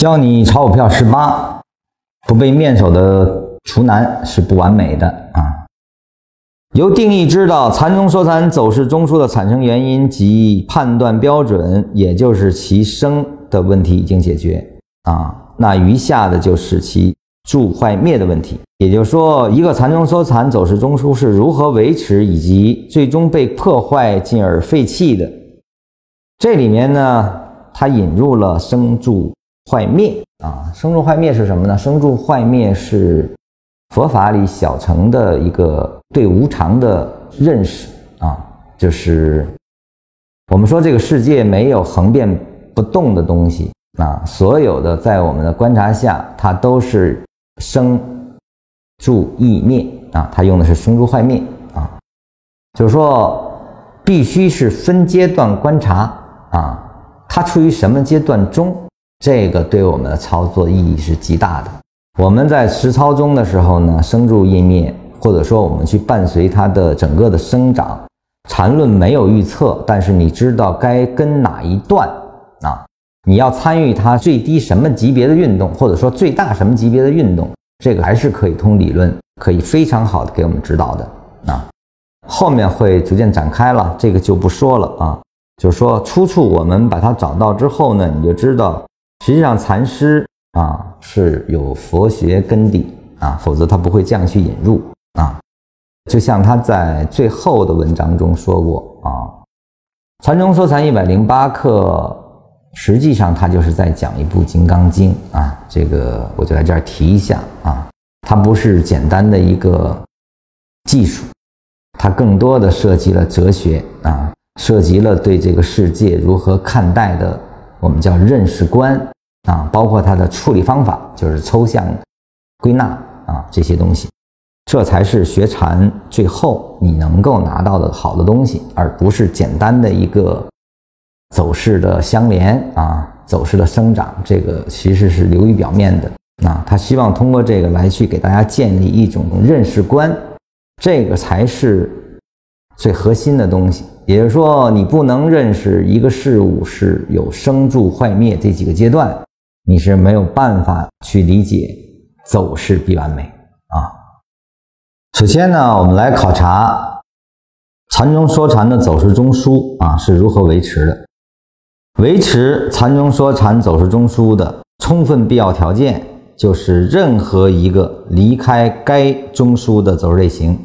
教你炒股票十八，不被面首的厨男是不完美的啊。由定义知道缠中说禅走势中枢的产生原因及判断标准，也就是其生的问题已经解决啊。那余下的就是其助坏灭的问题。也就是说，一个缠中说禅走势中枢是如何维持以及最终被破坏进而废弃的。这里面呢，它引入了生助。坏灭。啊，生住坏灭是什么呢？生住坏灭是佛法里小乘的一个对无常的认识。啊，就是我们说这个世界没有恒变不动的东西。啊，所有的在我们的观察下，它都是生住异灭。啊，它用的是生住坏灭。啊，就是说必须是分阶段观察。啊，它处于什么阶段中？这个对我们的操作意义是极大的。我们在实操中的时候呢，生住意灭，或者说我们去伴随它的整个的生长，缠论没有预测，但是你知道该跟哪一段啊？你要参与它最低什么级别的运动，或者说最大什么级别的运动，这个还是可以通理论，可以非常好的给我们指导的啊。后面会逐渐展开了，这个就不说了啊。就是说出处我们把它找到之后呢，你就知道。实际上，禅师啊是有佛学根底啊，否则他不会这样去引入啊。就像他在最后的文章中说过啊，《禅中说禅一百零八课》，实际上他就是在讲一部《金刚经》啊。这个我就在这儿提一下啊，它不是简单的一个技术，它更多的涉及了哲学啊，涉及了对这个世界如何看待的。我们叫认识观啊，包括它的处理方法，就是抽象归纳啊这些东西，这才是学禅最后你能够拿到的好的东西，而不是简单的一个走势的相连啊，走势的生长，这个其实是流于表面的。啊，他希望通过这个来去给大家建立一种认识观，这个才是最核心的东西。也就是说，你不能认识一个事物是有生住坏灭这几个阶段，你是没有办法去理解走势必完美啊。首先呢，我们来考察禅中说禅的走势中枢啊是如何维持的。维持禅中说禅走势中枢的充分必要条件，就是任何一个离开该中枢的走势类型，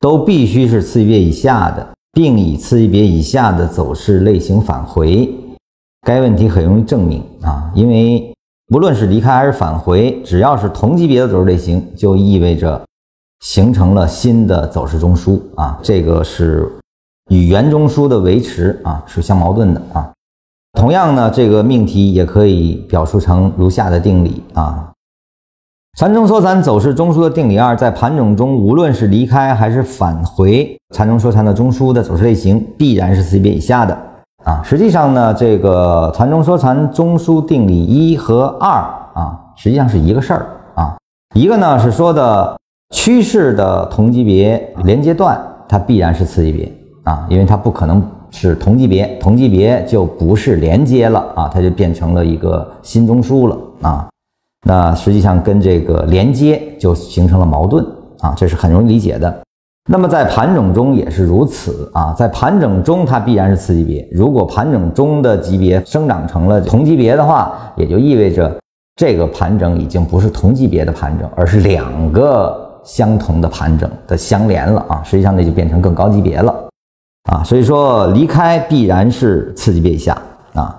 都必须是次级别以下的。并以次级别以下的走势类型返回，该问题很容易证明啊，因为无论是离开还是返回，只要是同级别的走势类型，就意味着形成了新的走势中枢啊，这个是与原中枢的维持啊是相矛盾的啊。同样呢，这个命题也可以表述成如下的定理啊。禅中说禅走势中枢的定理二，在盘整中，无论是离开还是返回，禅中说禅的中枢的走势类型必然是次级别以下的啊。实际上呢，这个禅中说禅中枢定理一和二啊，实际上是一个事儿啊。一个呢是说的趋势的同级别连接段，它必然是次级别啊，因为它不可能是同级别，同级别就不是连接了啊，它就变成了一个新中枢了啊。那实际上跟这个连接就形成了矛盾啊，这是很容易理解的。那么在盘整中也是如此啊，在盘整中它必然是次级别。如果盘整中的级别生长成了同级别的话，也就意味着这个盘整已经不是同级别的盘整，而是两个相同的盘整的相连了啊。实际上那就变成更高级别了啊。所以说离开必然是次级别以下啊。